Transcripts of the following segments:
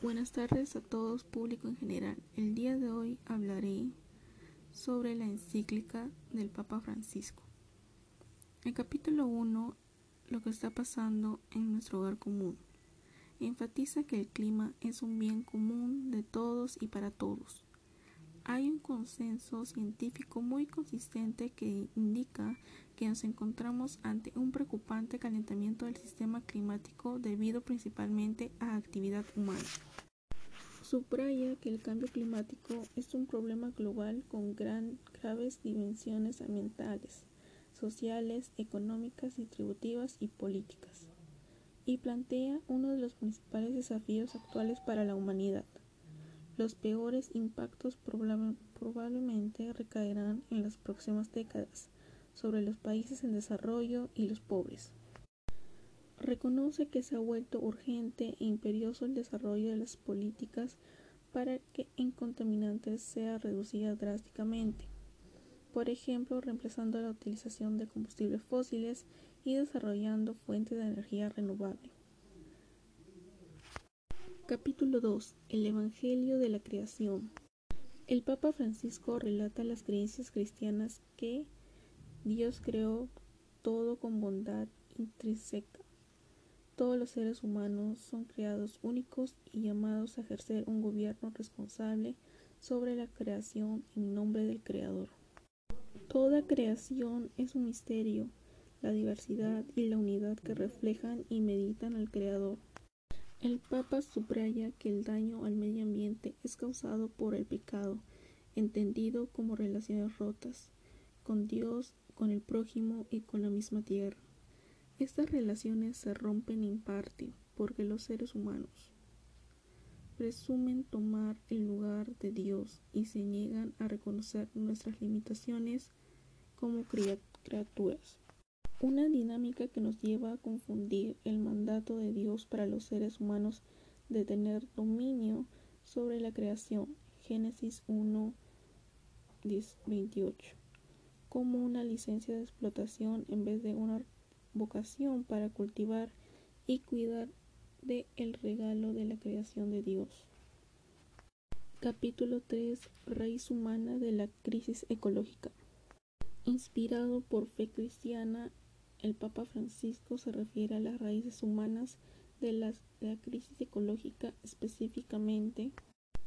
Buenas tardes a todos, público en general. El día de hoy hablaré sobre la encíclica del Papa Francisco. En capítulo 1, lo que está pasando en nuestro hogar común. Enfatiza que el clima es un bien común de todos y para todos. Hay un consenso científico muy consistente que indica que nos encontramos ante un preocupante calentamiento del sistema climático debido principalmente a actividad humana. Subraya que el cambio climático es un problema global con graves dimensiones ambientales, sociales, económicas, distributivas y políticas, y plantea uno de los principales desafíos actuales para la humanidad. Los peores impactos probablemente recaerán en las próximas décadas sobre los países en desarrollo y los pobres. Reconoce que se ha vuelto urgente e imperioso el desarrollo de las políticas para que en contaminantes sea reducida drásticamente, por ejemplo, reemplazando la utilización de combustibles fósiles y desarrollando fuentes de energía renovable. Capítulo 2. El Evangelio de la Creación. El Papa Francisco relata las creencias cristianas que Dios creó todo con bondad intrínseca. Todos los seres humanos son creados únicos y llamados a ejercer un gobierno responsable sobre la creación en nombre del Creador. Toda creación es un misterio, la diversidad y la unidad que reflejan y meditan al Creador. El Papa subraya que el daño al medio ambiente es causado por el pecado, entendido como relaciones rotas con Dios con el prójimo y con la misma tierra. Estas relaciones se rompen en parte porque los seres humanos presumen tomar el lugar de Dios y se niegan a reconocer nuestras limitaciones como criaturas. Una dinámica que nos lleva a confundir el mandato de Dios para los seres humanos de tener dominio sobre la creación. Génesis 1, 28 como una licencia de explotación en vez de una vocación para cultivar y cuidar de el regalo de la creación de Dios. Capítulo 3. Raíz humana de la crisis ecológica. Inspirado por fe cristiana, el Papa Francisco se refiere a las raíces humanas de la, crisis ecológica específicamente.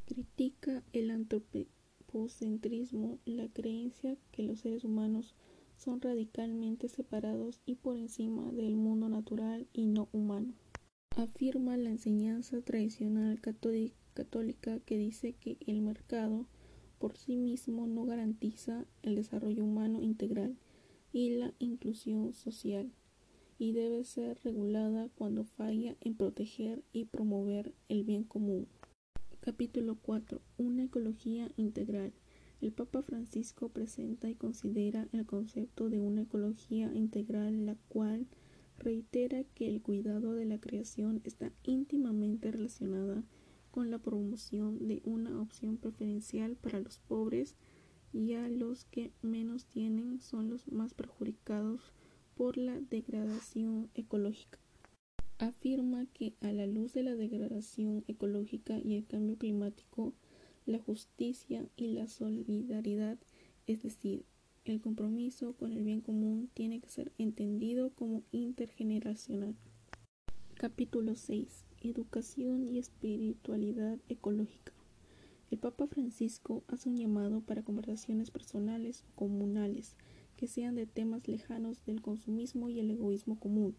Critica el antropocentrismo centrismo la creencia que los seres humanos son radicalmente separados y por encima del mundo natural y no humano. Afirma la enseñanza tradicional católica que dice que el mercado por sí mismo no garantiza el desarrollo humano integral y la inclusión social y debe ser regulada cuando falla en proteger y promover el bien común. Capítulo 4. Una ecología integral. El Papa Francisco presenta y considera el concepto de una ecología integral, la cual reitera que el cuidado de la creación está íntimamente relacionada con la promoción de una opción preferencial para los pobres y a los que menos tienen son los más perjudicados por la degradación ecológica afirma que a la luz de la degradación ecológica y el cambio climático, la justicia y la solidaridad, es decir, el compromiso con el bien común, tiene que ser entendido como intergeneracional. Capítulo 6. Educación y espiritualidad ecológica. El Papa Francisco hace un llamado para conversaciones personales o comunales que sean de temas lejanos del consumismo y el egoísmo común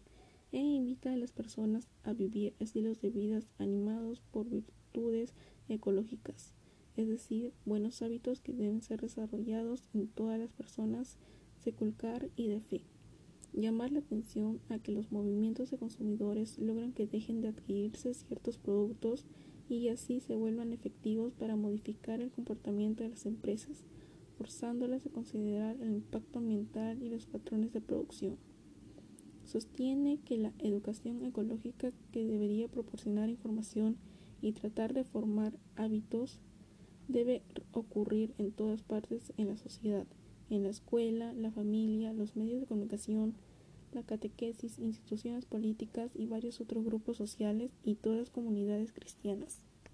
e invita a las personas a vivir estilos de vida animados por virtudes ecológicas, es decir, buenos hábitos que deben ser desarrollados en todas las personas secular y de fe. Llamar la atención a que los movimientos de consumidores logran que dejen de adquirirse ciertos productos y así se vuelvan efectivos para modificar el comportamiento de las empresas, forzándolas a considerar el impacto ambiental y los patrones de producción. Sostiene que la educación ecológica que debería proporcionar información y tratar de formar hábitos debe ocurrir en todas partes en la sociedad, en la escuela, la familia, los medios de comunicación, la catequesis, instituciones políticas y varios otros grupos sociales y todas comunidades cristianas.